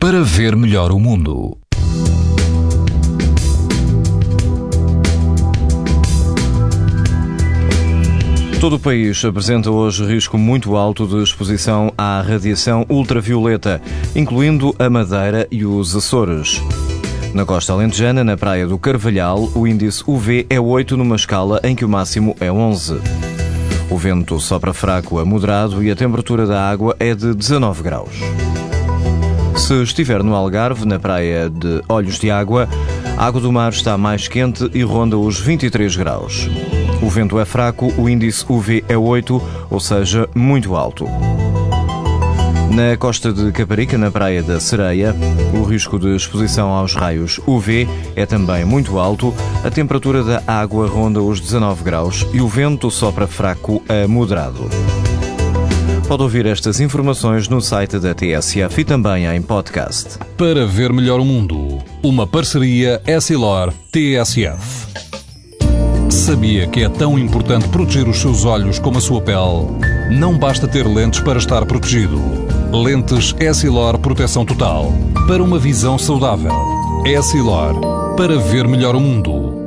para ver melhor o mundo. Todo o país apresenta hoje risco muito alto de exposição à radiação ultravioleta, incluindo a Madeira e os Açores. Na costa alentejana, na praia do Carvalhal, o índice UV é 8 numa escala em que o máximo é 11. O vento sopra fraco a moderado e a temperatura da água é de 19 graus. Se estiver no Algarve, na praia de Olhos de Água, a água do mar está mais quente e ronda os 23 graus. O vento é fraco, o índice UV é 8, ou seja, muito alto. Na costa de Caparica, na praia da Sereia, o risco de exposição aos raios UV é também muito alto, a temperatura da água ronda os 19 graus e o vento sopra fraco a moderado. Pode ouvir estas informações no site da TSF e também em podcast. Para ver melhor o mundo, uma parceria Essilor-TSF. Sabia que é tão importante proteger os seus olhos como a sua pele? Não basta ter lentes para estar protegido. Lentes Essilor Proteção Total. Para uma visão saudável. Essilor. Para ver melhor o mundo.